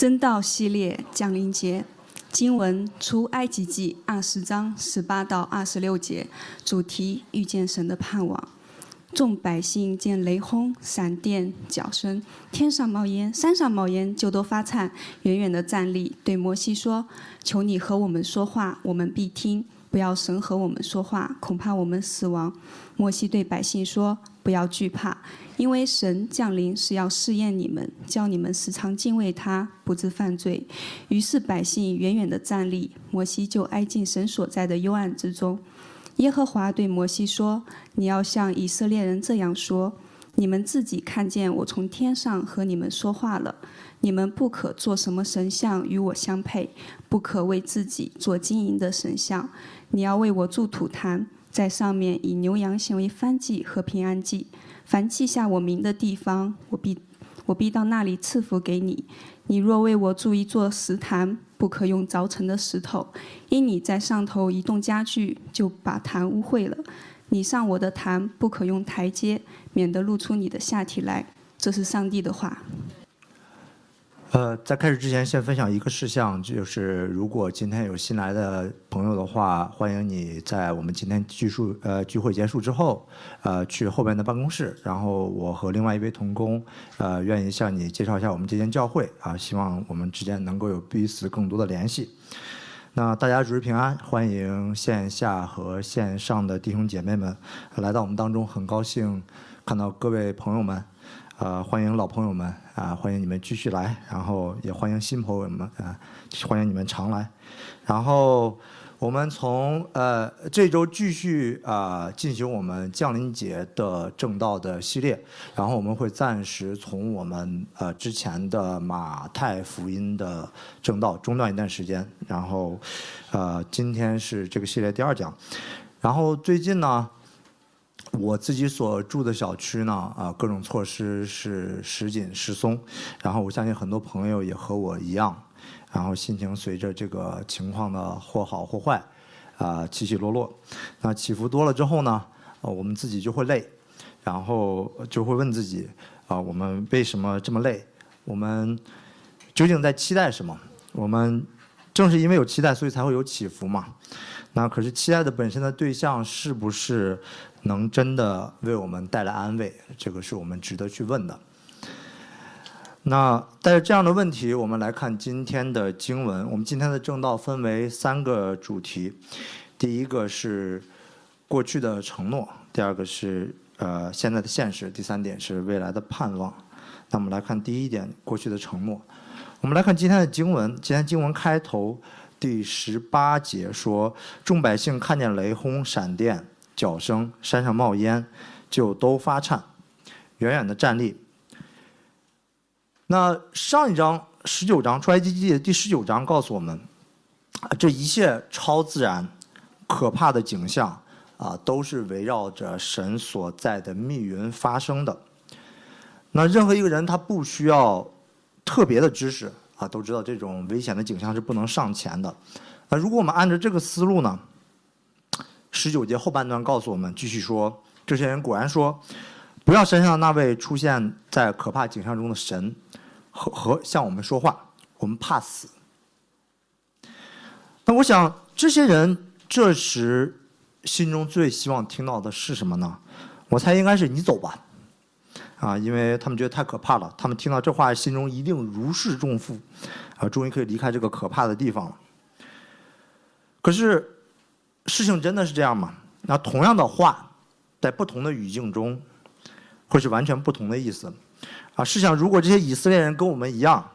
真道系列降临节经文出埃及记二十章十八到二十六节，主题遇见神的盼望。众百姓见雷轰、闪电、脚声，天上冒烟，山上冒烟，就都发颤，远远的站立，对摩西说：“求你和我们说话，我们必听；不要神和我们说话，恐怕我们死亡。”摩西对百姓说：“不要惧怕，因为神降临是要试验你们，叫你们时常敬畏他，不致犯罪。”于是百姓远远的站立，摩西就挨近神所在的幽暗之中。耶和华对摩西说：“你要向以色列人这样说：你们自己看见我从天上和你们说话了。你们不可做什么神像与我相配，不可为自己做金银的神像。你要为我筑土坛，在上面以牛羊行为燔祭和平安祭。凡记下我名的地方，我必我必到那里赐福给你。你若为我筑一座石坛，不可用凿成的石头，因你在上头移动家具，就把坛污秽了。你上我的坛，不可用台阶，免得露出你的下体来。这是上帝的话。呃，在开始之前，先分享一个事项，就是如果今天有新来的朋友的话，欢迎你在我们今天聚数呃聚会结束之后，呃去后边的办公室，然后我和另外一位同工，呃愿意向你介绍一下我们这间教会啊，希望我们之间能够有彼此更多的联系。那大家主日平安，欢迎线下和线上的弟兄姐妹们来到我们当中，很高兴看到各位朋友们。呃，欢迎老朋友们啊，欢迎你们继续来，然后也欢迎新朋友们啊，欢迎你们常来。然后我们从呃这周继续啊进行我们降临节的正道的系列，然后我们会暂时从我们呃之前的马太福音的正道中断一段时间，然后呃今天是这个系列第二讲，然后最近呢。我自己所住的小区呢，啊，各种措施是时紧时松，然后我相信很多朋友也和我一样，然后心情随着这个情况的或好或坏，啊，起起落落。那起伏多了之后呢，我们自己就会累，然后就会问自己，啊，我们为什么这么累？我们究竟在期待什么？我们正是因为有期待，所以才会有起伏嘛。那可是期待的本身的对象是不是？能真的为我们带来安慰，这个是我们值得去问的。那带着这样的问题，我们来看今天的经文。我们今天的正道分为三个主题：第一个是过去的承诺，第二个是呃现在的现实，第三点是未来的盼望。那我们来看第一点，过去的承诺。我们来看今天的经文。今天经文开头第十八节说：“众百姓看见雷轰、闪电。”脚声，山上冒烟，就都发颤，远远的站立。那上一章十九章出埃及记的第十九章告诉我们，这一切超自然、可怕的景象啊，都是围绕着神所在的密云发生的。那任何一个人他不需要特别的知识啊，都知道这种危险的景象是不能上前的。那如果我们按照这个思路呢？十九节后半段告诉我们，继续说，这些人果然说，不要山上那位出现在可怕景象中的神和和向我们说话，我们怕死。那我想，这些人这时心中最希望听到的是什么呢？我猜应该是你走吧，啊，因为他们觉得太可怕了，他们听到这话，心中一定如释重负，啊，终于可以离开这个可怕的地方了。可是。事情真的是这样吗？那同样的话，在不同的语境中，会是完全不同的意思。啊，试想，如果这些以色列人跟我们一样，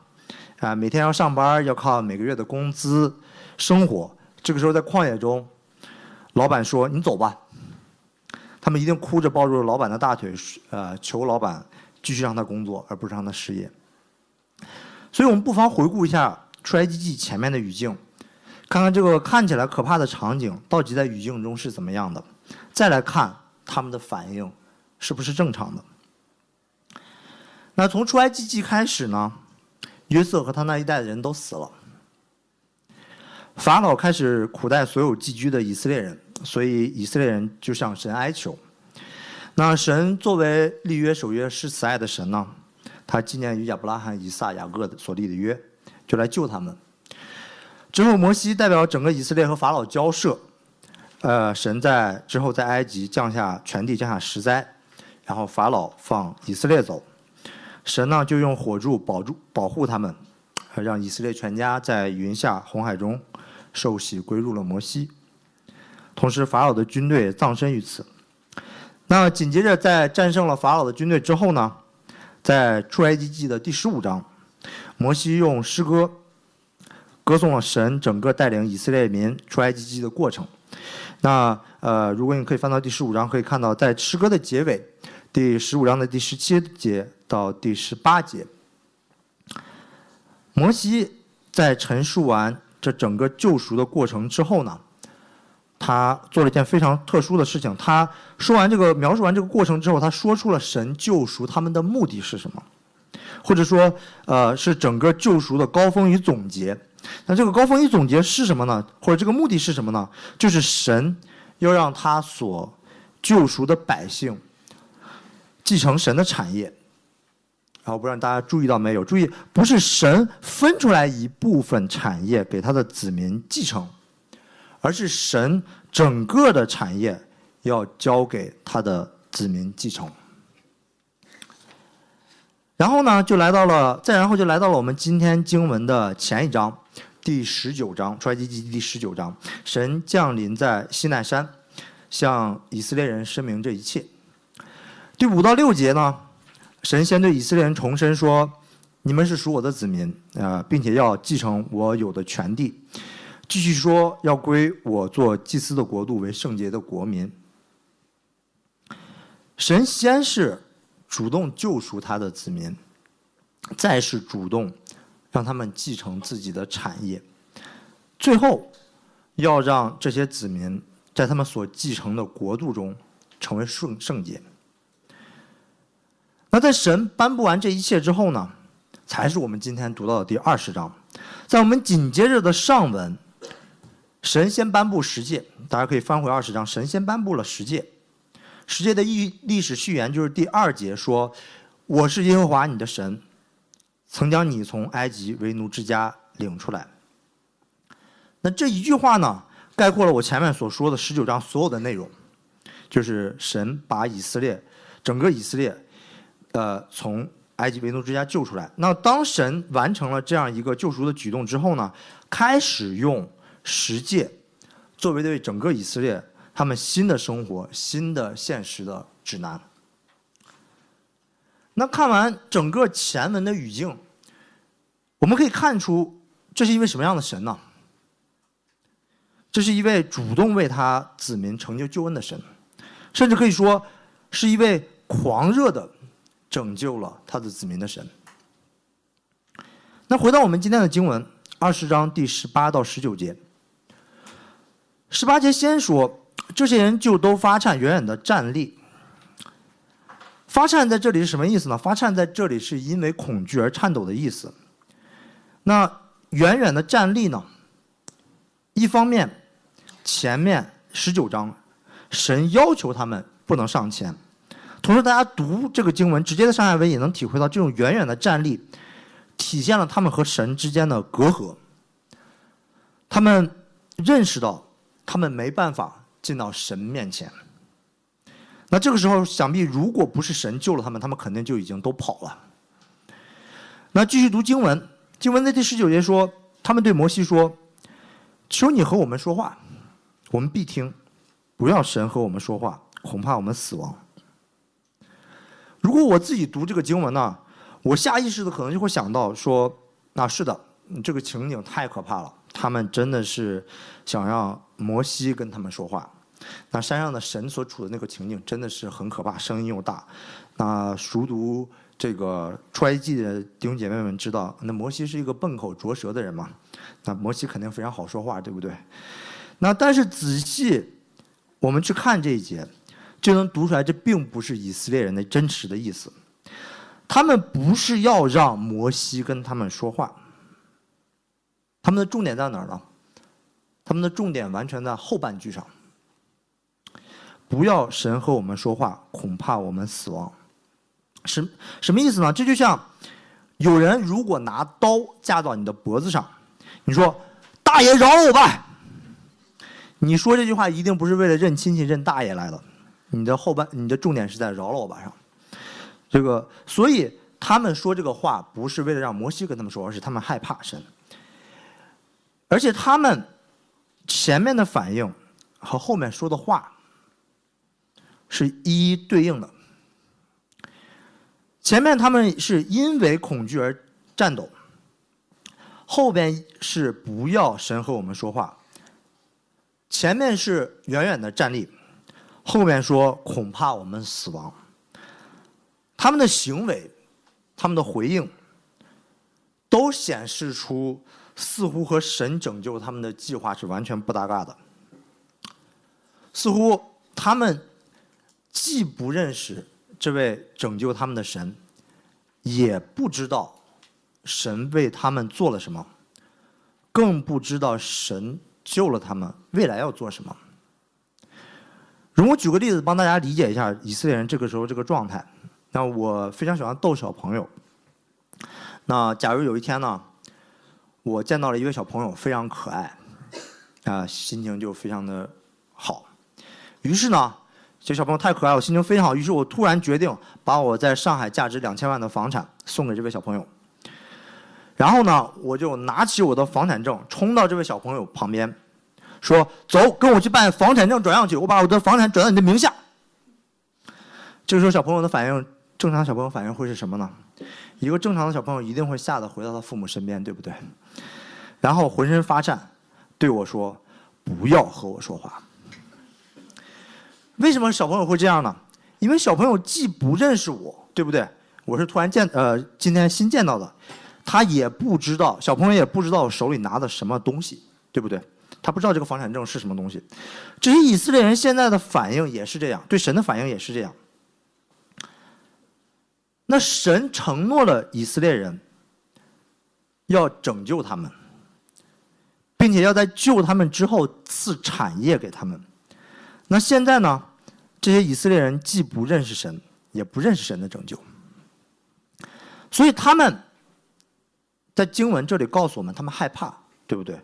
啊，每天要上班，要靠每个月的工资生活，这个时候在旷野中，老板说：“你走吧。”他们一定哭着抱住老板的大腿，呃，求老板继续让他工作，而不是让他失业。所以我们不妨回顾一下《出埃及记》前面的语境。看看这个看起来可怕的场景，到底在语境中是怎么样的？再来看他们的反应，是不是正常的？那从出埃及记开始呢？约瑟和他那一代的人都死了，法老开始苦待所有寄居的以色列人，所以以色列人就向神哀求。那神作为立约守约施慈爱的神呢？他纪念与亚伯拉罕、以撒、雅各所立的约。就来救他们。之后，摩西代表整个以色列和法老交涉，呃，神在之后在埃及降下全地降下十灾，然后法老放以色列走，神呢就用火柱保住保护他们，让以色列全家在云下红海中受洗归入了摩西。同时，法老的军队葬身于此。那紧接着，在战胜了法老的军队之后呢，在出埃及记的第十五章，摩西用诗歌歌颂了神整个带领以色列民出埃及记的过程。那呃，如果你可以翻到第十五章，可以看到在诗歌的结尾，第十五章的第十七节到第十八节，摩西在陈述完这整个救赎的过程之后呢。他做了一件非常特殊的事情。他说完这个描述完这个过程之后，他说出了神救赎他们的目的是什么，或者说，呃，是整个救赎的高峰与总结。那这个高峰与总结是什么呢？或者这个目的是什么呢？就是神要让他所救赎的百姓继承神的产业。然后不知道大家注意到没有？注意，不是神分出来一部分产业给他的子民继承。而是神整个的产业要交给他的子民继承，然后呢，就来到了，再然后就来到了我们今天经文的前一章，第十九章，出埃及记第十九章，神降临在西奈山，向以色列人声明这一切。第五到六节呢，神先对以色列人重申说：“你们是属我的子民啊，并且要继承我有的权地。”继续说，要归我做祭司的国度为圣洁的国民。神先是主动救赎他的子民，再是主动让他们继承自己的产业，最后要让这些子民在他们所继承的国度中成为圣圣洁。那在神颁布完这一切之后呢，才是我们今天读到的第二十章，在我们紧接着的上文。神先颁布十诫，大家可以翻回二十章。神先颁布了十诫，十诫的历历史序言就是第二节说：“我是耶和华你的神，曾将你从埃及为奴之家领出来。”那这一句话呢，概括了我前面所说的十九章所有的内容，就是神把以色列整个以色列，呃，从埃及为奴之家救出来。那当神完成了这样一个救赎的举动之后呢，开始用。十诫作为对整个以色列他们新的生活、新的现实的指南。那看完整个前文的语境，我们可以看出，这是一位什么样的神呢？这是一位主动为他子民成就救恩的神，甚至可以说是一位狂热的拯救了他的子民的神。那回到我们今天的经文，二十章第十八到十九节。十八节先说，这些人就都发颤，远远的站立。发颤在这里是什么意思呢？发颤在这里是因为恐惧而颤抖的意思。那远远的站立呢？一方面，前面十九章，神要求他们不能上前。同时，大家读这个经文，直接的上下文也能体会到，这种远远的站立，体现了他们和神之间的隔阂。他们认识到。他们没办法进到神面前。那这个时候，想必如果不是神救了他们，他们肯定就已经都跑了。那继续读经文，经文的第十九节说：“他们对摩西说，求你和我们说话，我们必听；不要神和我们说话，恐怕我们死亡。”如果我自己读这个经文呢，我下意识的可能就会想到说：“那是的，这个情景太可怕了。”他们真的是想让摩西跟他们说话。那山上的神所处的那个情景真的是很可怕，声音又大。那熟读这个出埃及的弟兄姐妹们知道，那摩西是一个笨口拙舌的人嘛？那摩西肯定非常好说话，对不对？那但是仔细我们去看这一节，就能读出来，这并不是以色列人的真实的意思。他们不是要让摩西跟他们说话。他们的重点在哪儿呢？他们的重点完全在后半句上。不要神和我们说话，恐怕我们死亡。什什么意思呢？这就像有人如果拿刀架到你的脖子上，你说“大爷饶了我吧”，你说这句话一定不是为了认亲戚认大爷来的，你的后半你的重点是在“饶了我吧”上。这个，所以他们说这个话不是为了让摩西跟他们说，而是他们害怕神。而且他们前面的反应和后面说的话是一一对应的。前面他们是因为恐惧而战斗，后边是不要神和我们说话。前面是远远的站立，后面说恐怕我们死亡。他们的行为，他们的回应，都显示出似乎和神拯救他们的计划是完全不搭嘎的。似乎他们既不认识。这位拯救他们的神，也不知道神为他们做了什么，更不知道神救了他们未来要做什么。容我举个例子，帮大家理解一下以色列人这个时候这个状态。那我非常喜欢逗小朋友。那假如有一天呢，我见到了一位小朋友非常可爱，啊，心情就非常的好。于是呢。这小朋友太可爱，我心情非常好。于是我突然决定把我在上海价值两千万的房产送给这位小朋友。然后呢，我就拿起我的房产证，冲到这位小朋友旁边，说：“走，跟我去办房产证转让去。我把我的房产转到你的名下。”这时候，小朋友的反应，正常小朋友反应会是什么呢？一个正常的小朋友一定会吓得回到他父母身边，对不对？然后浑身发颤，对我说：“不要和我说话。”为什么小朋友会这样呢？因为小朋友既不认识我，对不对？我是突然见，呃，今天新见到的，他也不知道，小朋友也不知道我手里拿的什么东西，对不对？他不知道这个房产证是什么东西。这些以色列人现在的反应也是这样，对神的反应也是这样。那神承诺了以色列人要拯救他们，并且要在救他们之后赐产业给他们。那现在呢？这些以色列人既不认识神，也不认识神的拯救，所以他们在经文这里告诉我们，他们害怕，对不对？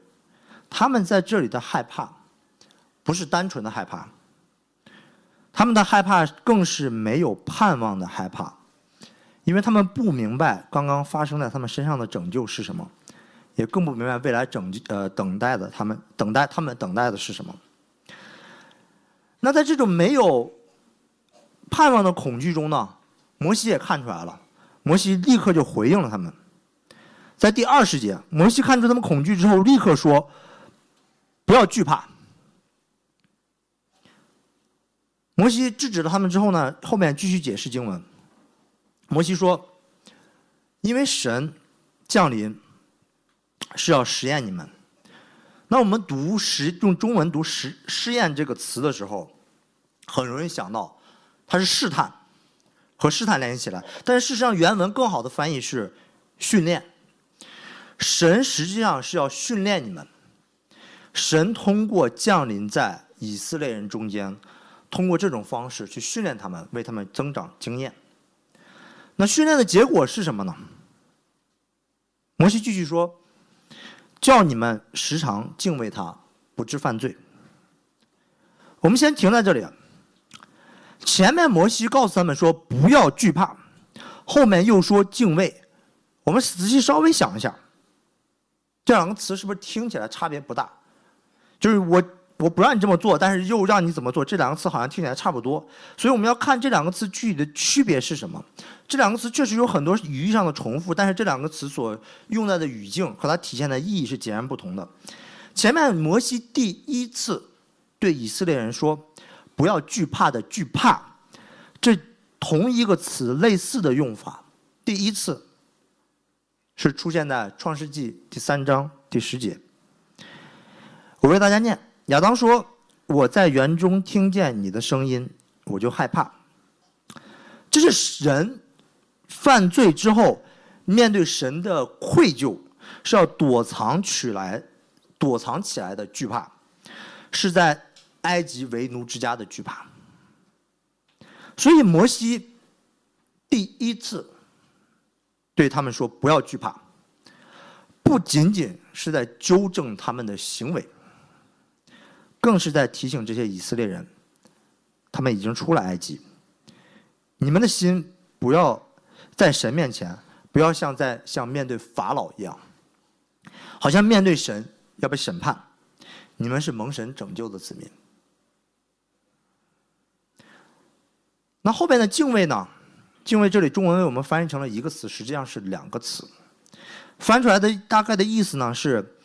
他们在这里的害怕，不是单纯的害怕，他们的害怕更是没有盼望的害怕，因为他们不明白刚刚发生在他们身上的拯救是什么，也更不明白未来拯救呃等待的他们等待他们等待的是什么。那在这种没有盼望的恐惧中呢，摩西也看出来了，摩西立刻就回应了他们。在第二十节，摩西看出他们恐惧之后，立刻说：“不要惧怕。”摩西制止了他们之后呢，后面继续解释经文。摩西说：“因为神降临是要实验你们。”那我们读实用中文读实试验这个词的时候，很容易想到它是试探，和试探联系起来。但是事实上原文更好的翻译是训练。神实际上是要训练你们。神通过降临在以色列人中间，通过这种方式去训练他们，为他们增长经验。那训练的结果是什么呢？摩西继续说。叫你们时常敬畏他，不致犯罪。我们先停在这里。前面摩西告诉他们说不要惧怕，后面又说敬畏。我们仔细稍微想一下，这两个词是不是听起来差别不大？就是我。我不让你这么做，但是又让你怎么做？这两个词好像听起来差不多，所以我们要看这两个词具体的区别是什么。这两个词确实有很多语义上的重复，但是这两个词所用在的语境和它体现的意义是截然不同的。前面摩西第一次对以色列人说“不要惧怕”的“惧怕”，这同一个词类似的用法，第一次是出现在创世纪第三章第十节。我为大家念。亚当说：“我在园中听见你的声音，我就害怕。”这是人犯罪之后面对神的愧疚，是要躲藏起来、躲藏起来的惧怕，是在埃及为奴之家的惧怕。所以摩西第一次对他们说不要惧怕，不仅仅是在纠正他们的行为，更是在提醒这些以色列人，他们已经出了埃及，你们的心不要在神面前，不要像在像面对法老一样，好像面对神要被审判，你们是蒙神拯救的子民。那后边的敬畏呢？敬畏这里中文为我们翻译成了一个词，实际上是两个词。翻出来的大概的意思呢是，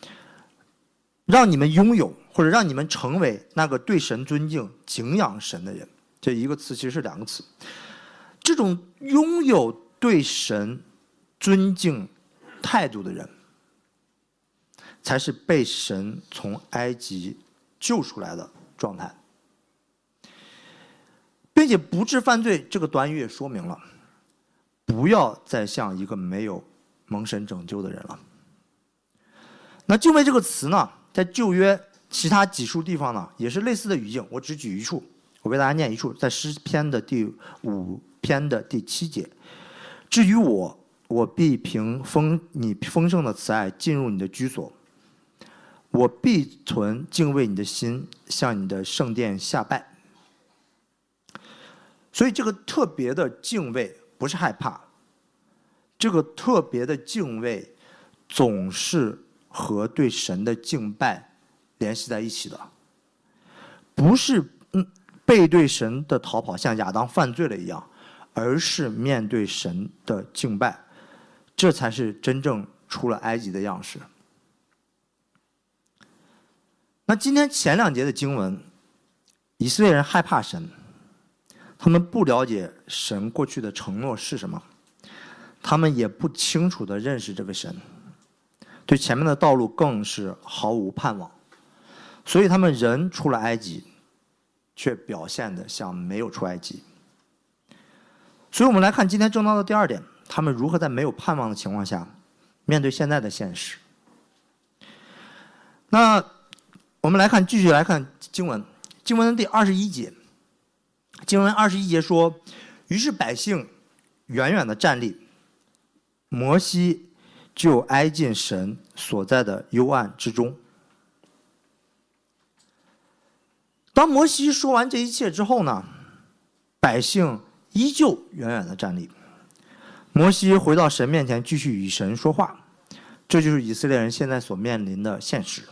让你们拥有或者让你们成为那个对神尊敬、敬仰神的人。这一个词其实是两个词。这种拥有对神尊敬态度的人，才是被神从埃及救出来的状态。并且不治犯罪，这个短语也说明了，不要再像一个没有蒙神拯救的人了。那敬畏这个词呢，在旧约其他几处地方呢，也是类似的语境。我只举一处，我为大家念一处，在诗篇的第五篇的第七节。至于我，我必凭丰你丰盛的慈爱进入你的居所，我必存敬畏你的心，向你的圣殿下拜。所以，这个特别的敬畏不是害怕，这个特别的敬畏总是和对神的敬拜联系在一起的，不是嗯背对神的逃跑，像亚当犯罪了一样，而是面对神的敬拜，这才是真正出了埃及的样式。那今天前两节的经文，以色列人害怕神。他们不了解神过去的承诺是什么，他们也不清楚的认识这位神，对前面的道路更是毫无盼望，所以他们人出了埃及，却表现的像没有出埃及。所以我们来看今天正道的第二点，他们如何在没有盼望的情况下，面对现在的现实。那我们来看，继续来看经文，经文的第二十一节。经文二十一节说：“于是百姓远远的站立，摩西就挨近神所在的幽暗之中。”当摩西说完这一切之后呢，百姓依旧远远的站立。摩西回到神面前，继续与神说话。这就是以色列人现在所面临的现实，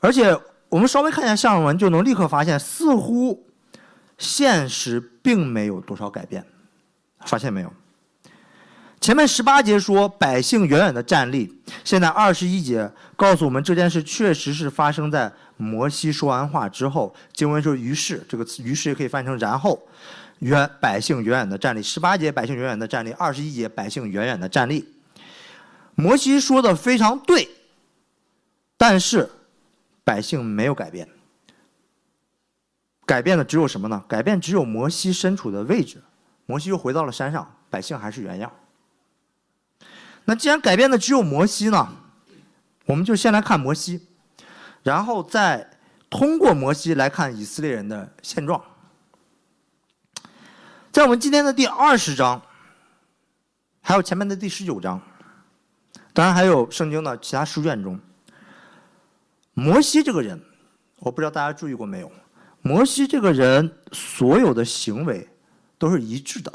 而且。我们稍微看一下下文，就能立刻发现，似乎现实并没有多少改变。发现没有？前面十八节说百姓远远的站立，现在二十一节告诉我们这件事确实是发生在摩西说完话之后。经文说“于是”这个词，“于是”也可以翻译成“然后”。远百姓远远的站立，十八节百姓远远的站立，二十一节百姓远远的站立。摩西说的非常对，但是。百姓没有改变，改变的只有什么呢？改变只有摩西身处的位置，摩西又回到了山上，百姓还是原样。那既然改变的只有摩西呢，我们就先来看摩西，然后再通过摩西来看以色列人的现状。在我们今天的第二十章，还有前面的第十九章，当然还有圣经的其他书卷中。摩西这个人，我不知道大家注意过没有？摩西这个人所有的行为都是一致的。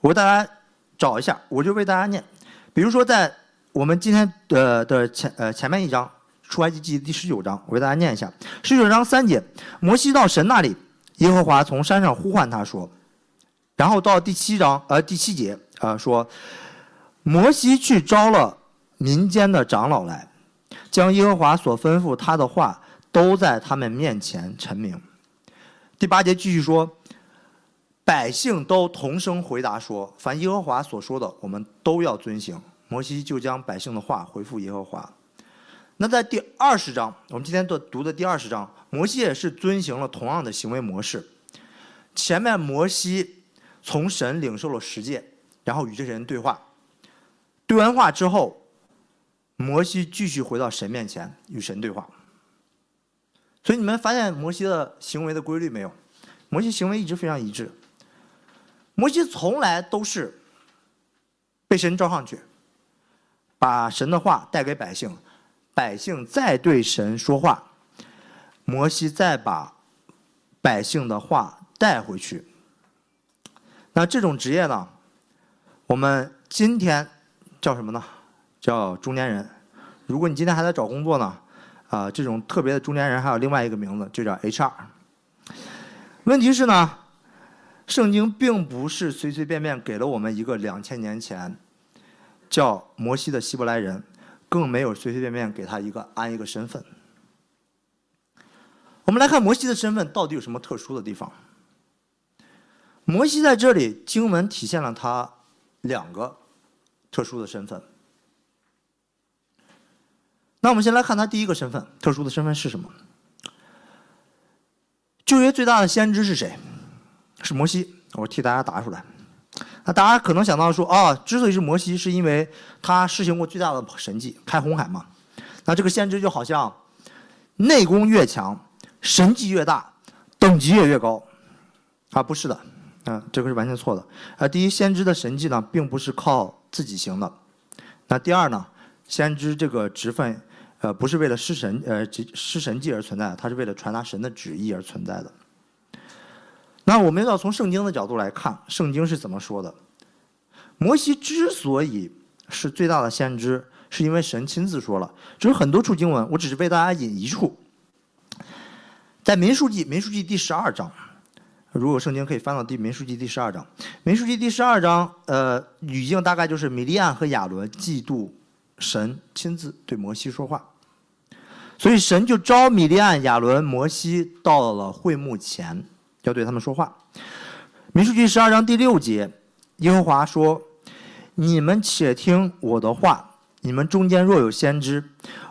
我给大家找一下，我就为大家念。比如说，在我们今天的的前呃前面一章《出埃及记》第十九章，我给大家念一下。十九章三节，摩西到神那里，耶和华从山上呼唤他说。然后到第七章呃第七节啊说，摩西去招了民间的长老来。将耶和华所吩咐他的话都在他们面前陈明。第八节继续说，百姓都同声回答说：“凡耶和华所说的，我们都要遵行。”摩西就将百姓的话回复耶和华。那在第二十章，我们今天读读的第二十章，摩西也是遵行了同样的行为模式。前面摩西从神领受了十诫，然后与这些人对话，对完话之后。摩西继续回到神面前与神对话，所以你们发现摩西的行为的规律没有？摩西行为一直非常一致。摩西从来都是被神召上去，把神的话带给百姓，百姓再对神说话，摩西再把百姓的话带回去。那这种职业呢，我们今天叫什么呢？叫中年人。如果你今天还在找工作呢，啊，这种特别的中年人还有另外一个名字，就叫 HR。问题是呢，圣经并不是随随便便给了我们一个两千年前叫摩西的希伯来人，更没有随随便便给他一个安一个身份。我们来看摩西的身份到底有什么特殊的地方？摩西在这里经文体现了他两个特殊的身份。那我们先来看他第一个身份，特殊的身份是什么？旧约最大的先知是谁？是摩西。我替大家答出来。那大家可能想到说，啊，之所以是摩西，是因为他施行过最大的神迹，开红海嘛。那这个先知就好像内功越强，神迹越大，等级也越高。啊，不是的，啊，这个是完全错的。啊，第一，先知的神迹呢，并不是靠自己行的。那第二呢，先知这个职分。呃，不是为了施神呃施神迹而存在，它是为了传达神的旨意而存在的。那我们要从圣经的角度来看，圣经是怎么说的？摩西之所以是最大的先知，是因为神亲自说了。这有很多处经文，我只是为大家引一处，在民数记民数记第十二章，如果圣经可以翻到第民数记第十二章，民数记第十二章，呃，语境大概就是米利安和亚伦嫉妒。神亲自对摩西说话，所以神就召米利安、亚伦、摩西到了会幕前，要对他们说话。民数记十二章第六节，耶和华说：“你们且听我的话，你们中间若有先知，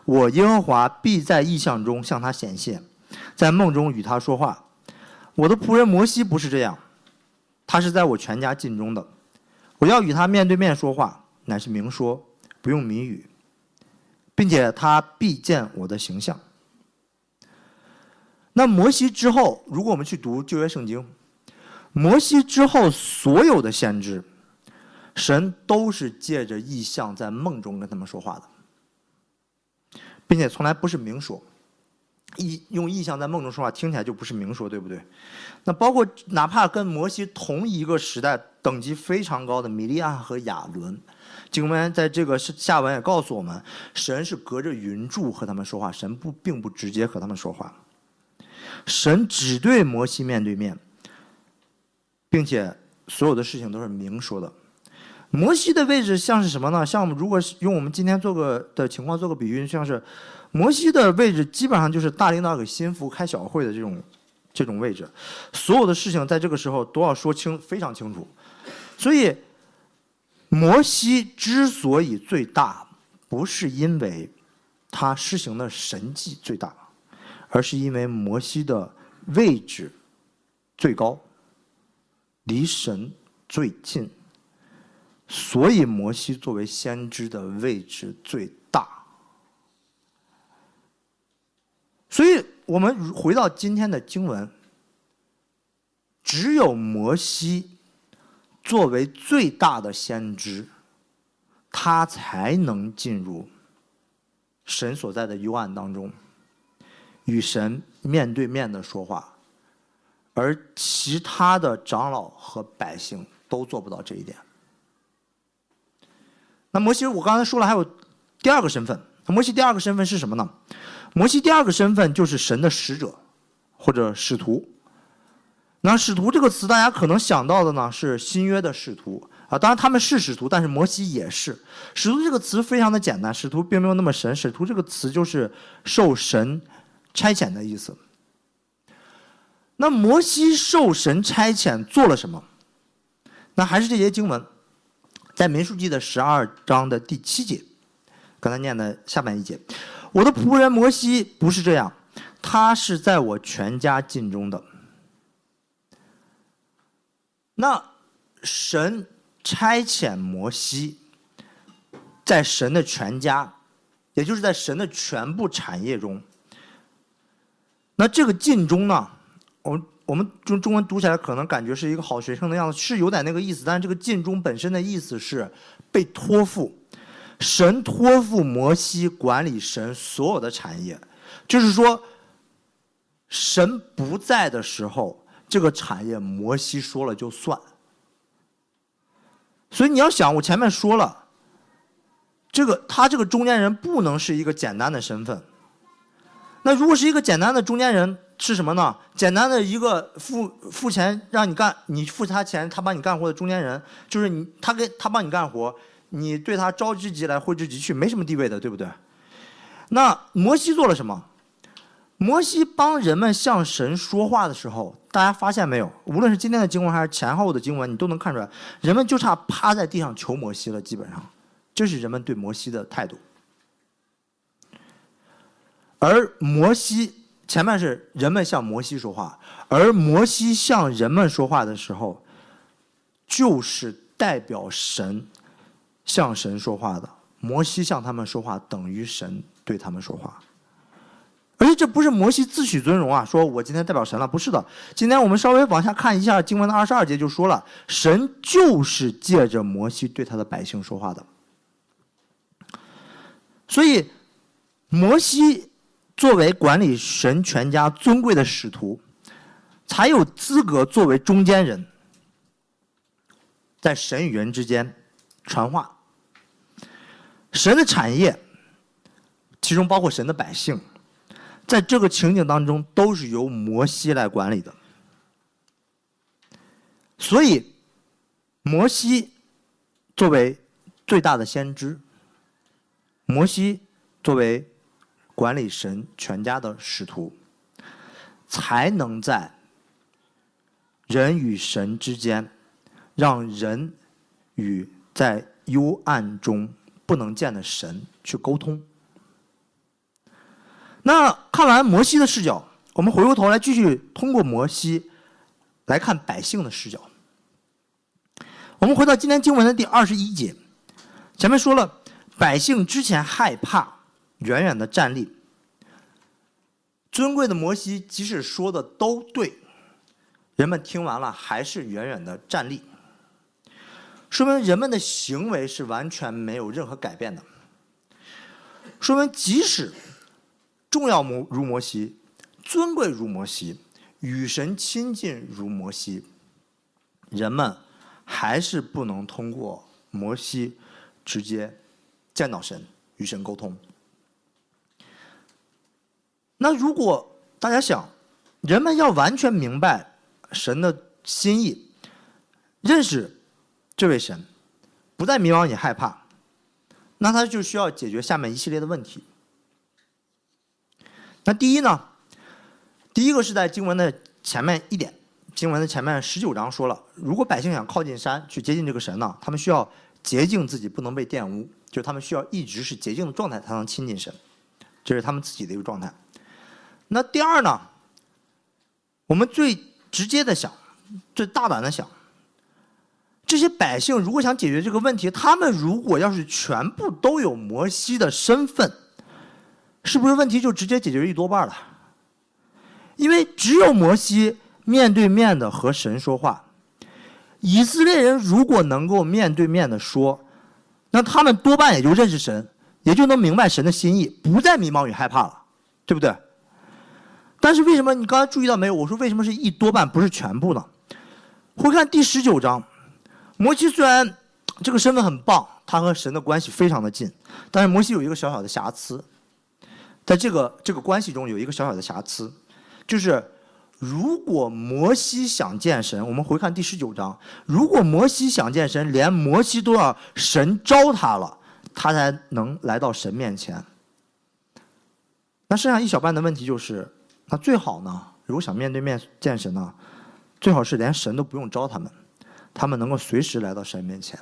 我耶和华必在异象中向他显现，在梦中与他说话。我的仆人摩西不是这样，他是在我全家尽中的，我要与他面对面说话，乃是明说。”不用谜语，并且他必见我的形象。那摩西之后，如果我们去读旧约圣经，摩西之后所有的先知，神都是借着意象在梦中跟他们说话的，并且从来不是明说。意用意象在梦中说话，听起来就不是明说，对不对？那包括哪怕跟摩西同一个时代、等级非常高的米利亚和亚伦。经文在这个是下文也告诉我们，神是隔着云柱和他们说话，神不并不直接和他们说话，神只对摩西面对面，并且所有的事情都是明说的。摩西的位置像是什么呢？像我们如果用我们今天做个的情况做个比喻，像是摩西的位置基本上就是大领导给心腹开小会的这种这种位置，所有的事情在这个时候都要说清非常清楚，所以。摩西之所以最大，不是因为他施行的神迹最大，而是因为摩西的位置最高，离神最近，所以摩西作为先知的位置最大。所以我们回到今天的经文，只有摩西。作为最大的先知，他才能进入神所在的幽暗当中，与神面对面的说话，而其他的长老和百姓都做不到这一点。那摩西，我刚才说了，还有第二个身份。摩西第二个身份是什么呢？摩西第二个身份就是神的使者，或者使徒。那使徒这个词，大家可能想到的呢是新约的使徒啊，当然他们是使徒，但是摩西也是。使徒这个词非常的简单，使徒并没有那么神。使徒这个词就是受神差遣的意思。那摩西受神差遣做了什么？那还是这些经文，在民数记的十二章的第七节，刚才念的下半一节，我的仆人摩西不是这样，他是在我全家尽忠的。那神差遣摩西，在神的全家，也就是在神的全部产业中。那这个尽中呢，我我们中中文读起来可能感觉是一个好学生的样子，是有点那个意思。但是这个尽忠本身的意思是被托付，神托付摩西管理神所有的产业，就是说，神不在的时候，这个产业摩西说了就算。所以你要想，我前面说了，这个他这个中间人不能是一个简单的身份。那如果是一个简单的中间人是什么呢？简单的一个付付钱让你干，你付他钱，他帮你干活的中间人，就是你他给他帮你干活，你对他招之即来挥之即去，没什么地位的，对不对？那摩西做了什么？摩西帮人们向神说话的时候，大家发现没有？无论是今天的经文还是前后的经文，你都能看出来，人们就差趴在地上求摩西了。基本上，这是人们对摩西的态度。而摩西前面是人们向摩西说话，而摩西向人们说话的时候，就是代表神向神说话的。摩西向他们说话，等于神对他们说话。而且这不是摩西自诩尊荣啊，说我今天代表神了，不是的。今天我们稍微往下看一下经文的二十二节就说了，神就是借着摩西对他的百姓说话的。所以，摩西作为管理神全家尊贵的使徒，才有资格作为中间人，在神与人之间传话。神的产业，其中包括神的百姓。在这个情景当中，都是由摩西来管理的。所以，摩西作为最大的先知，摩西作为管理神全家的使徒，才能在人与神之间，让人与在幽暗中不能见的神去沟通。那看完摩西的视角，我们回过头来继续通过摩西来看百姓的视角。我们回到今天经文的第二十一节，前面说了，百姓之前害怕，远远的站立。尊贵的摩西即使说的都对，人们听完了还是远远的站立，说明人们的行为是完全没有任何改变的，说明即使。重要摩如摩西，尊贵如摩西，与神亲近如摩西，人们还是不能通过摩西直接见到神，与神沟通。那如果大家想，人们要完全明白神的心意，认识这位神，不再迷茫也害怕，那他就需要解决下面一系列的问题。那第一呢？第一个是在经文的前面一点，经文的前面十九章说了，如果百姓想靠近山去接近这个神呢，他们需要洁净自己，不能被玷污，就是他们需要一直是洁净的状态才能亲近神，这是他们自己的一个状态。那第二呢？我们最直接的想，最大胆的想，这些百姓如果想解决这个问题，他们如果要是全部都有摩西的身份。是不是问题就直接解决一多半了？因为只有摩西面对面的和神说话，以色列人如果能够面对面的说，那他们多半也就认识神，也就能明白神的心意，不再迷茫与害怕了，对不对？但是为什么你刚才注意到没有？我说为什么是一多半不是全部呢？回看第十九章，摩西虽然这个身份很棒，他和神的关系非常的近，但是摩西有一个小小的瑕疵。在这个这个关系中有一个小小的瑕疵，就是如果摩西想见神，我们回看第十九章，如果摩西想见神，连摩西都要神招他了，他才能来到神面前。那剩下一小半的问题就是，那最好呢？如果想面对面见神呢，最好是连神都不用招他们，他们能够随时来到神面前。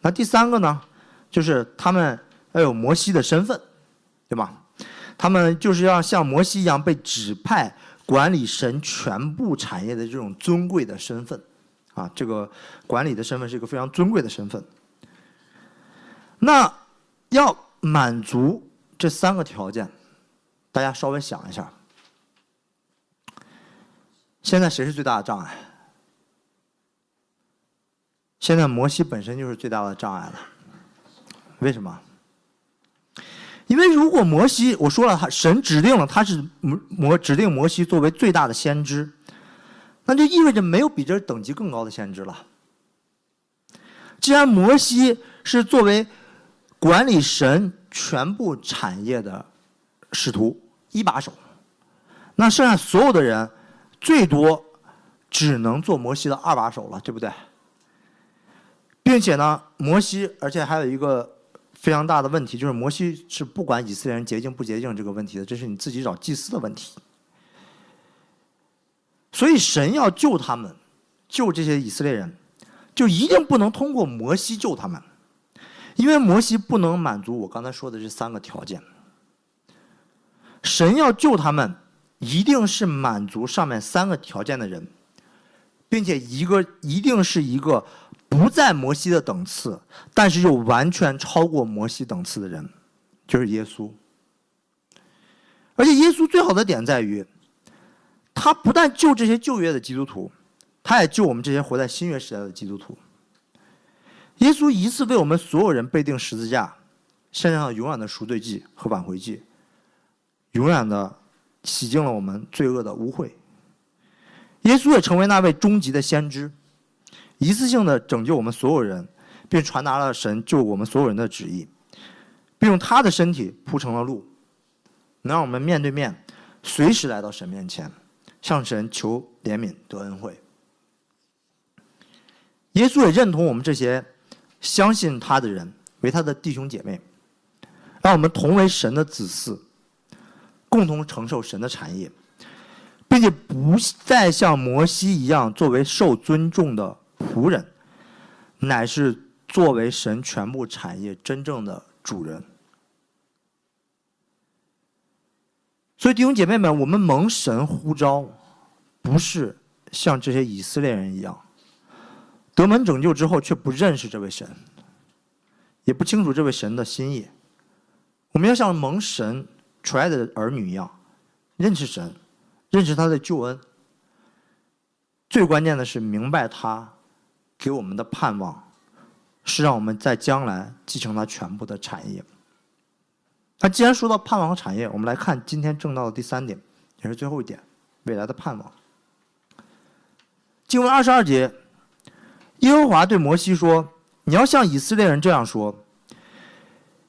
那第三个呢，就是他们要有摩西的身份。对吧？他们就是要像摩西一样被指派管理神全部产业的这种尊贵的身份，啊，这个管理的身份是一个非常尊贵的身份。那要满足这三个条件，大家稍微想一下。现在谁是最大的障碍？现在摩西本身就是最大的障碍了。为什么？因为如果摩西，我说了，他神指定了他是摩摩指定摩西作为最大的先知，那就意味着没有比这等级更高的先知了。既然摩西是作为管理神全部产业的使徒一把手，那剩下所有的人最多只能做摩西的二把手了，对不对？并且呢，摩西，而且还有一个非常大的问题，就是摩西是不管以色列人洁净不洁净这个问题的，这是你自己找祭司的问题。所以神要救他们，救这些以色列人，就一定不能通过摩西救他们，因为摩西不能满足我刚才说的这三个条件。神要救他们，一定是满足上面三个条件的人，并且一个一定是一个。不在摩西的等次，但是又完全超过摩西等次的人，就是耶稣。而且耶稣最好的点在于，他不但救这些旧约的基督徒，他也救我们这些活在新约时代的基督徒。耶稣一次为我们所有人被定十字架，献上了永远的赎罪祭和挽回祭，永远的洗净了我们罪恶的污秽。耶稣也成为那位终极的先知。一次性的拯救我们所有人，并传达了神救我们所有人的旨意，并用他的身体铺成了路，能让我们面对面，随时来到神面前，向神求怜悯得恩惠。耶稣也认同我们这些相信他的人为他的弟兄姐妹，让我们同为神的子嗣，共同承受神的产业，并且不再像摩西一样作为受尊重的。仆人，乃是作为神全部产业真正的主人。所以弟兄姐妹们，我们蒙神呼召，不是像这些以色列人一样，得门拯救之后却不认识这位神，也不清楚这位神的心意。我们要像蒙神出来的儿女一样，认识神，认识他的救恩。最关键的是明白他。给我们的盼望，是让我们在将来继承他全部的产业。那既然说到盼望和产业，我们来看今天正道的第三点，也是最后一点，未来的盼望。经文二十二节，耶和华对摩西说：“你要像以色列人这样说：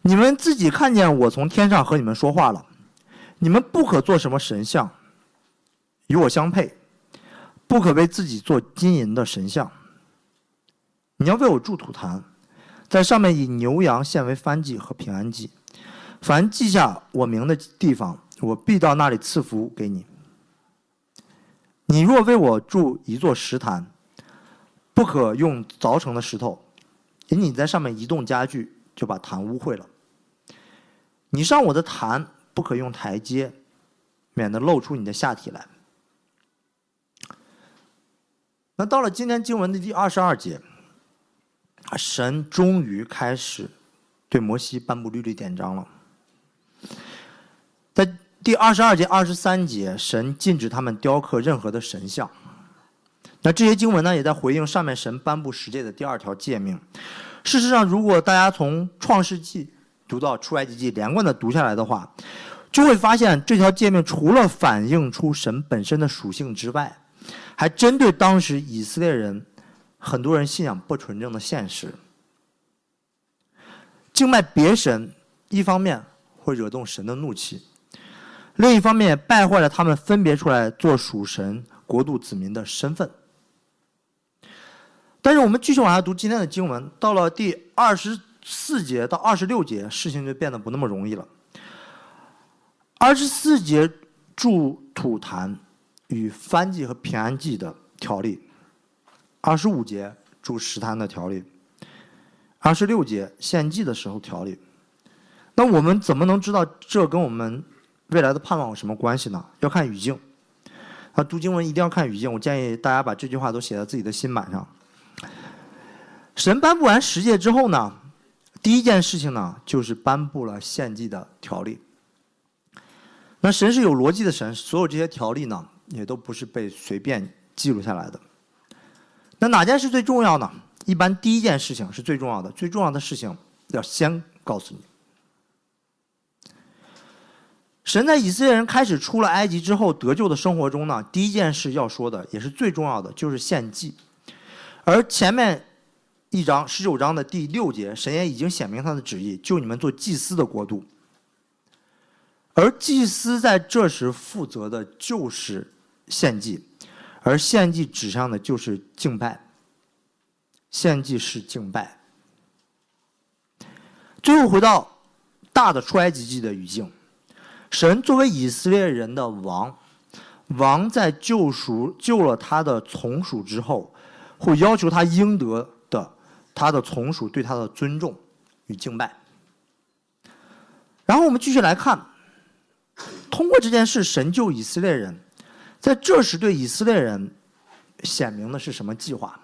你们自己看见我从天上和你们说话了，你们不可做什么神像，与我相配，不可为自己做金银的神像。”你要为我筑土坛，在上面以牛羊献为燔祭和平安祭。凡记下我名的地方，我必到那里赐福给你。你若为我筑一座石坛，不可用凿成的石头，因你在上面移动家具，就把坛污秽了。你上我的坛，不可用台阶，免得露出你的下体来。那到了今天经文的第二十二节。神终于开始对摩西颁布律例典章了。在第二十二节、二十三节，神禁止他们雕刻任何的神像。那这些经文呢，也在回应上面神颁布十诫的第二条诫命。事实上，如果大家从创世纪读到出埃及记，连贯的读下来的话，就会发现这条诫命除了反映出神本身的属性之外，还针对当时以色列人。很多人信仰不纯正的现实，敬拜别神，一方面会惹动神的怒气，另一方面败坏了他们分别出来做属神国度子民的身份。但是我们继续往下读今天的经文，到了第二十四节到二十六节，事情就变得不那么容易了。二十四节筑土坛与翻祭和平安祭的条例。二十五节主石坛的条例，二十六节献祭的时候条例。那我们怎么能知道这跟我们未来的盼望有什么关系呢？要看语境。啊，读经文一定要看语境。我建议大家把这句话都写在自己的心板上。神颁布完十诫之后呢，第一件事情呢，就是颁布了献祭的条例。那神是有逻辑的神，所有这些条例呢，也都不是被随便记录下来的。那哪件事最重要呢？一般第一件事情是最重要的，最重要的事情要先告诉你。神在以色列人开始出了埃及之后得救的生活中呢，第一件事要说的也是最重要的，就是献祭。而前面一章十九章的第六节，神也已经显明他的旨意，就你们做祭司的国度。而祭司在这时负责的就是献祭，而献祭指向的就是敬拜。献祭是敬拜。最后回到大的出埃及记的语境。神作为以色列人的王，王在救赎救了他的从属之后，会要求他应得的他的从属对他的尊重与敬拜。然后我们继续来看，通过这件事，神救以色列人，在这时对以色列人显明的是什么计划？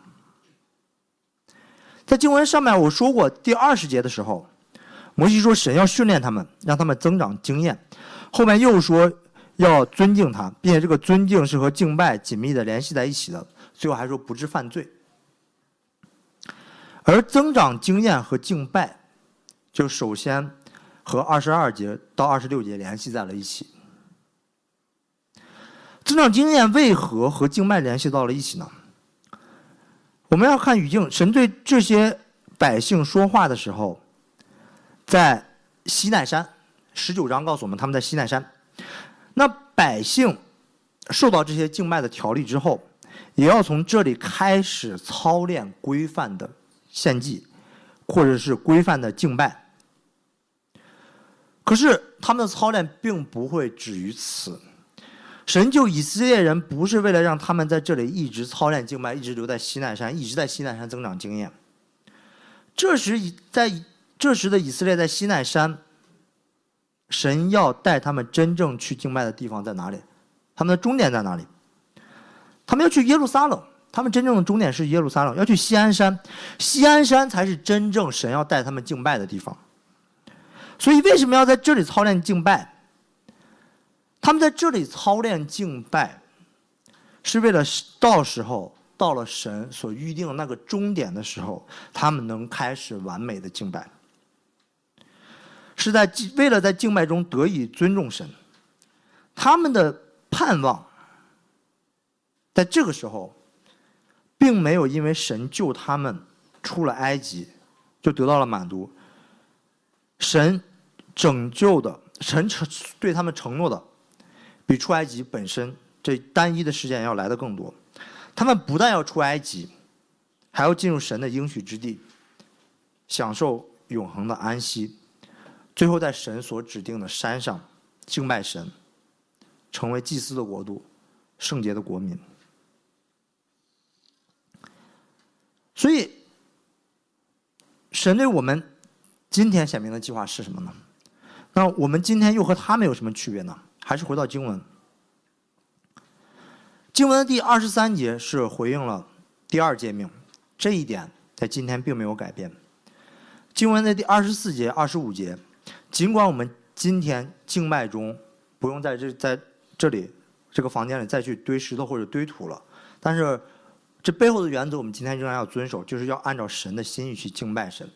在经文上面我说过，第二十节的时候，摩西说神要训练他们，让他们增长经验。后面又说要尊敬他，并且这个尊敬是和敬拜紧密的联系在一起的。最后还说不致犯罪。而增长经验和敬拜，就首先和二十二节到二十六节联系在了一起。增长经验为何和敬拜联系到了一起呢？我们要看语境，神对这些百姓说话的时候，在西奈山。十九章告诉我们，他们在西奈山。那百姓受到这些敬拜的条例之后，也要从这里开始操练规范的献祭，或者是规范的敬拜。可是他们的操练并不会止于此。神救以色列人不是为了让他们在这里一直操练敬拜，一直留在西奈山，一直在西奈山增长经验。这时以在这时的以色列在西奈山。神要带他们真正去敬拜的地方在哪里？他们的终点在哪里？他们要去耶路撒冷。他们真正的终点是耶路撒冷，要去西安山。西安山才是真正神要带他们敬拜的地方。所以，为什么要在这里操练敬拜？他们在这里操练敬拜，是为了到时候到了神所预定的那个终点的时候，他们能开始完美的敬拜。是在为了在敬拜中得以尊重神，他们的盼望，在这个时候，并没有因为神救他们出了埃及，就得到了满足。神拯救的神承对他们承诺的，比出埃及本身这单一的事件要来的更多。他们不但要出埃及，还要进入神的应许之地，享受永恒的安息。最后，在神所指定的山上敬拜神，成为祭司的国度，圣洁的国民。所以，神对我们今天显明的计划是什么呢？那我们今天又和他们有什么区别呢？还是回到经文，经文的第二十三节是回应了第二诫命，这一点在今天并没有改变。经文的第二十四节、二十五节。尽管我们今天敬拜中不用在这在这里这个房间里再去堆石头或者堆土了，但是这背后的原则我们今天仍然要遵守，就是要按照神的心意去敬拜神。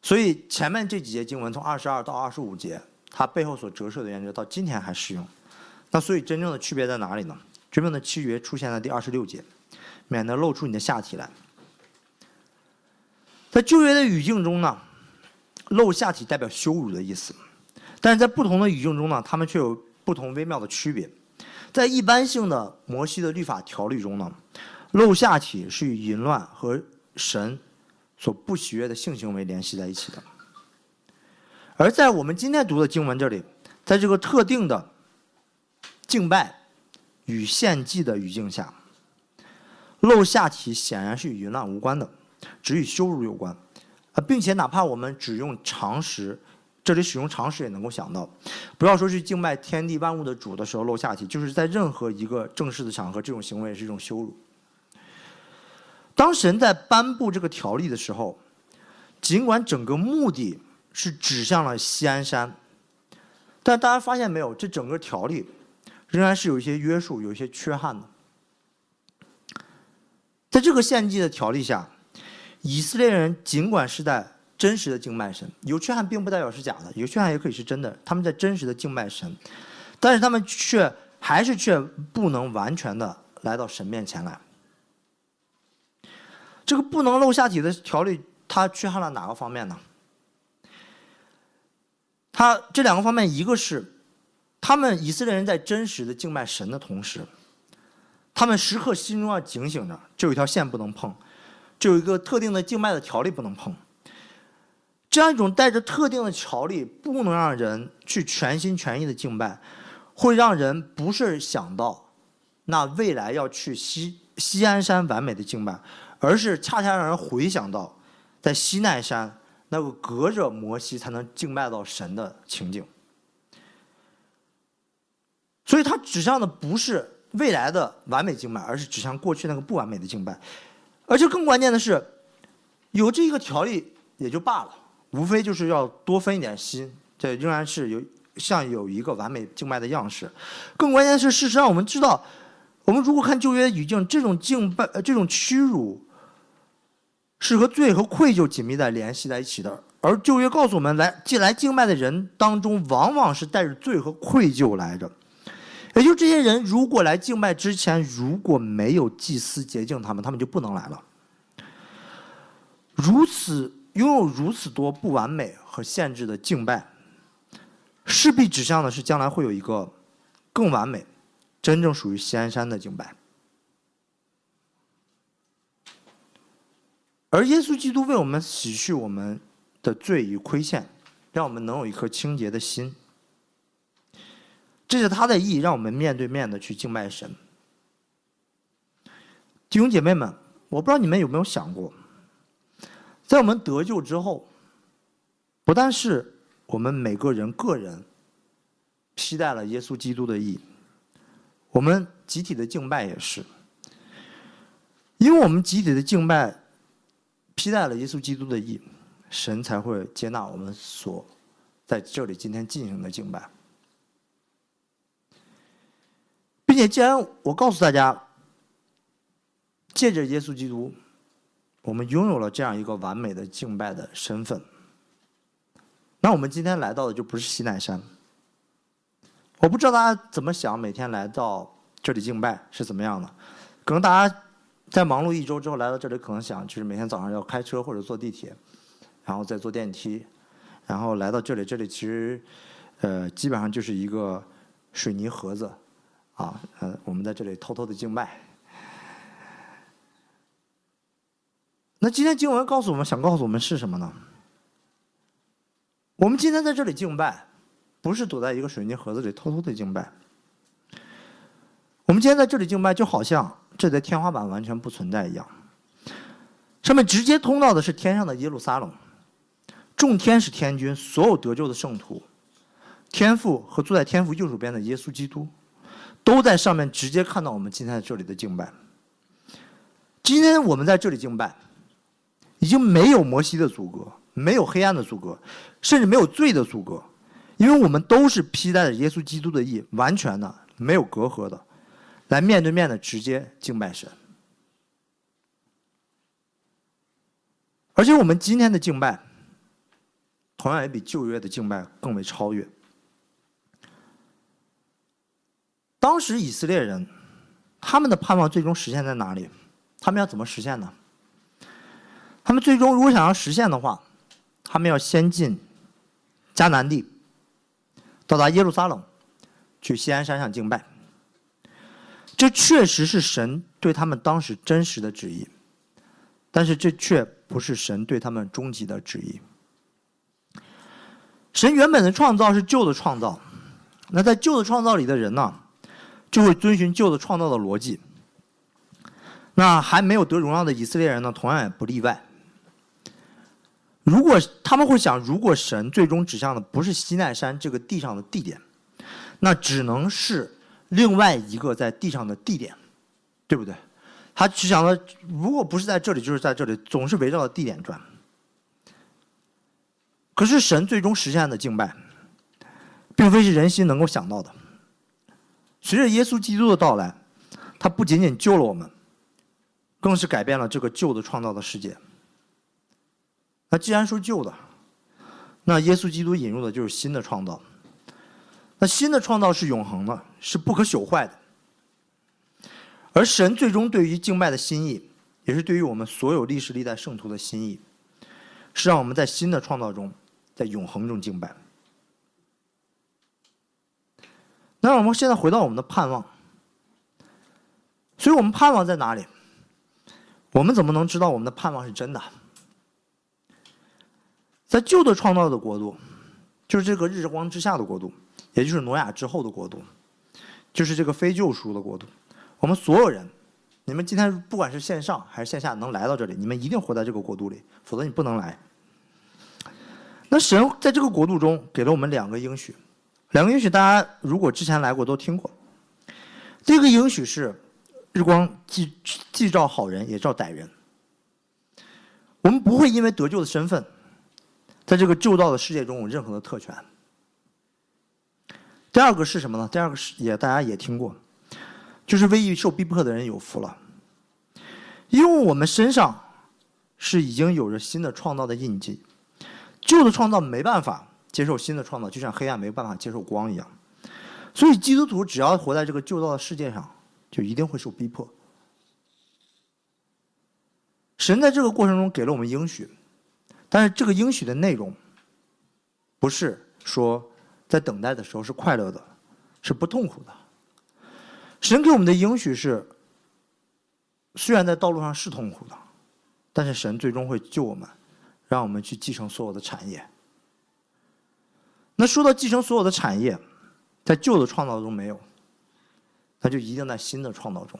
所以前面这几节经文从二十二到二十五节，它背后所折射的原则到今天还适用。那所以真正的区别在哪里呢？真正的区别出现在第二十六节，免得露出你的下体来。在旧约的语境中呢？露下体代表羞辱的意思，但是在不同的语境中呢，他们却有不同微妙的区别。在一般性的摩西的律法条例中呢，露下体是与淫乱和神所不喜悦的性行为联系在一起的。而在我们今天读的经文这里，在这个特定的敬拜与献祭的语境下，露下体显然是与淫乱无关的，只与羞辱有关。啊，并且哪怕我们只用常识，这里使用常识也能够想到，不要说去敬拜天地万物的主的时候露下体，就是在任何一个正式的场合，这种行为是一种羞辱。当神在颁布这个条例的时候，尽管整个目的是指向了西安山，但大家发现没有，这整个条例仍然是有一些约束、有一些缺憾的。在这个献祭的条例下，以色列人尽管是在真实的敬拜神，有缺憾并不代表是假的，有缺憾也可以是真的。他们在真实的敬拜神，但是他们却还是却不能完全的来到神面前来。这个不能露下体的条例，它缺憾了哪个方面呢？他这两个方面，一个是他们以色列人在真实的敬拜神的同时，他们时刻心中要警醒着，这有一条线不能碰，这有一个特定的敬拜的条例不能碰。这样一种带着特定的条例，不能让人去全心全意的敬拜，会让人不是想到那未来要去西西安山完美的敬拜，而是恰恰让人回想到在西奈山那个隔着摩西才能敬拜到神的情景。所以，它指向的不是未来的完美敬拜，而是指向过去那个不完美的敬拜。而且更关键的是，有这一个条例也就罢了。无非就是要多分一点心，这仍然是有像有一个完美敬拜的样式。更关键的是，事实上我们知道，我们如果看旧约语境，这种敬拜、这种屈辱，是和罪和愧疚紧密在联系在一起的。而旧约告诉我们，来进来敬拜的人当中，往往是带着罪和愧疚来着。也就这些人，如果来敬拜之前，如果没有祭司洁净他们，他们就不能来了。如此。拥有如此多不完美和限制的敬拜，势必指向的是将来会有一个更完美、真正属于西安山的敬拜。而耶稣基督为我们洗去我们的罪与亏欠，让我们能有一颗清洁的心。这是他的意，让我们面对面的去敬拜神。弟兄姐妹们，我不知道你们有没有想过。在我们得救之后，不但是我们每个人个人披戴了耶稣基督的义，我们集体的敬拜也是，因为我们集体的敬拜期待了耶稣基督的义，神才会接纳我们所在这里今天进行的敬拜，并且既然我告诉大家，借着耶稣基督。我们拥有了这样一个完美的敬拜的身份，那我们今天来到的就不是西奈山。我不知道大家怎么想，每天来到这里敬拜是怎么样的？可能大家在忙碌一周之后来到这里，可能想就是每天早上要开车或者坐地铁，然后再坐电梯，然后来到这里。这里其实，呃，基本上就是一个水泥盒子，啊，呃，我们在这里偷偷的敬拜。那今天经文告诉我们，想告诉我们是什么呢？我们今天在这里敬拜，不是躲在一个水泥盒子里偷偷的敬拜。我们今天在这里敬拜，就好像这在天花板完全不存在一样，上面直接通到的是天上的耶路撒冷，众天使天君，所有得救的圣徒，天父和坐在天父右手边的耶稣基督，都在上面直接看到我们今天在这里的敬拜。今天我们在这里敬拜。已经没有摩西的阻隔，没有黑暗的阻隔，甚至没有罪的阻隔，因为我们都是披戴着耶稣基督的义，完全的没有隔阂的，来面对面的直接敬拜神。而且我们今天的敬拜，同样也比旧约的敬拜更为超越。当时以色列人，他们的盼望最终实现在哪里？他们要怎么实现呢？他们最终如果想要实现的话，他们要先进迦南地，到达耶路撒冷，去西安山上敬拜。这确实是神对他们当时真实的旨意，但是这却不是神对他们终极的旨意。神原本的创造是旧的创造，那在旧的创造里的人呢，就会遵循旧的创造的逻辑。那还没有得荣耀的以色列人呢，同样也不例外。如果他们会想，如果神最终指向的不是西奈山这个地上的地点，那只能是另外一个在地上的地点，对不对？他只想到，如果不是在这里，就是在这里，总是围绕着地点转。可是神最终实现的敬拜，并非是人心能够想到的。随着耶稣基督的到来，他不仅仅救了我们，更是改变了这个旧的创造的世界。那既然说旧的，那耶稣基督引入的就是新的创造。那新的创造是永恒的，是不可朽坏的。而神最终对于敬拜的心意，也是对于我们所有历史历代圣徒的心意，是让我们在新的创造中，在永恒中敬拜。那我们现在回到我们的盼望，所以我们盼望在哪里？我们怎么能知道我们的盼望是真的？在旧的创造的国度，就是这个日光之下的国度，也就是挪亚之后的国度，就是这个非救赎的国度。我们所有人，你们今天不管是线上还是线下能来到这里，你们一定活在这个国度里，否则你不能来。那神在这个国度中给了我们两个应许，两个应许大家如果之前来过都听过。第一个应许是，日光既既照好人也照歹人。我们不会因为得救的身份。在这个旧道的世界中有任何的特权。第二个是什么呢？第二个是也大家也听过，就是为受逼迫的人有福了，因为我们身上是已经有着新的创造的印记，旧的创造没办法接受新的创造，就像黑暗没办法接受光一样。所以基督徒只要活在这个旧造的世界上，就一定会受逼迫。神在这个过程中给了我们应许。但是这个应许的内容，不是说在等待的时候是快乐的，是不痛苦的。神给我们的应许是，虽然在道路上是痛苦的，但是神最终会救我们，让我们去继承所有的产业。那说到继承所有的产业，在旧的创造中没有，那就一定在新的创造中。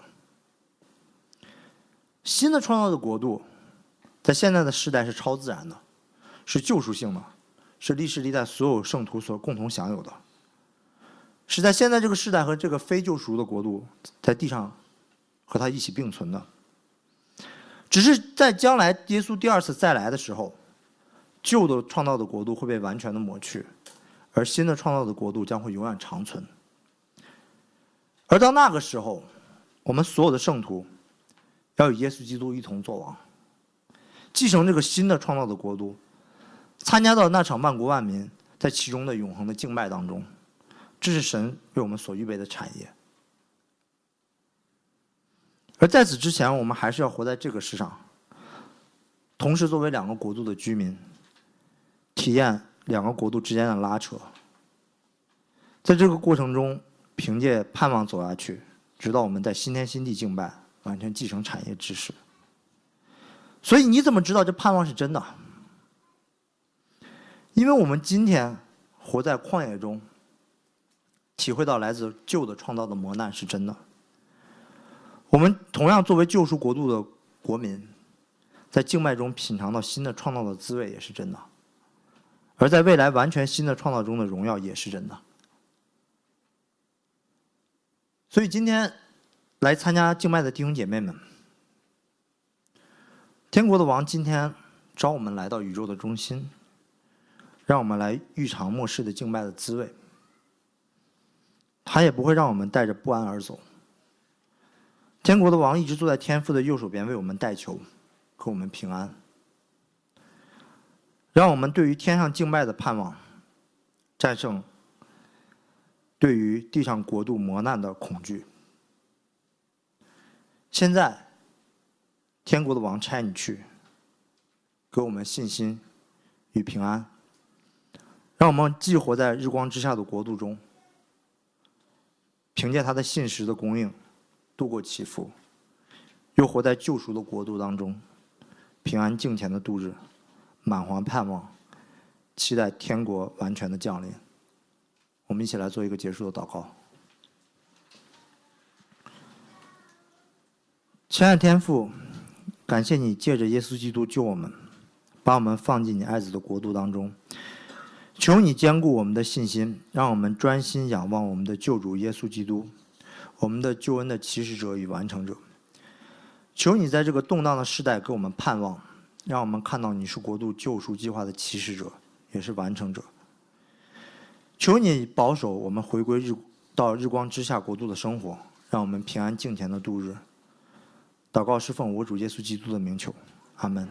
新的创造的国度。在现在的时代是超自然的，是救赎性的，是历史历代所有圣徒所共同享有的，是在现在这个时代和这个非救赎的国度在地上和他一起并存的。只是在将来耶稣第二次再来的时候，旧的创造的国度会被完全的抹去，而新的创造的国度将会永远长存。而到那个时候，我们所有的圣徒要与耶稣基督一同作王。继承这个新的创造的国度，参加到那场万国万民在其中的永恒的敬拜当中，这是神为我们所预备的产业。而在此之前，我们还是要活在这个世上，同时作为两个国度的居民，体验两个国度之间的拉扯。在这个过程中，凭借盼望走下去，直到我们在新天新地敬拜，完全继承产业知识。所以你怎么知道这盼望是真的？因为我们今天活在旷野中，体会到来自旧的创造的磨难是真的。我们同样作为救赎国度的国民，在静脉中品尝到新的创造的滋味也是真的，而在未来完全新的创造中的荣耀也是真的。所以今天来参加静脉的弟兄姐妹们。天国的王今天招我们来到宇宙的中心，让我们来预尝末世的敬拜的滋味。他也不会让我们带着不安而走。天国的王一直坐在天父的右手边，为我们代求，和我们平安，让我们对于天上敬拜的盼望，战胜对于地上国度磨难的恐惧。现在。天国的王差你去，给我们信心与平安，让我们既活在日光之下的国度中，凭借他的信实的供应度过起伏，又活在救赎的国度当中，平安敬虔的度日，满怀盼望，期待天国完全的降临。我们一起来做一个结束的祷告。亲爱的天父。感谢你借着耶稣基督救我们，把我们放进你爱子的国度当中。求你坚固我们的信心，让我们专心仰望我们的救主耶稣基督，我们的救恩的起始者与完成者。求你在这个动荡的时代给我们盼望，让我们看到你是国度救赎计划的起始者，也是完成者。求你保守我们回归日到日光之下国度的生活，让我们平安敬虔的度日。祷告是奉我主耶稣基督的名求，阿门。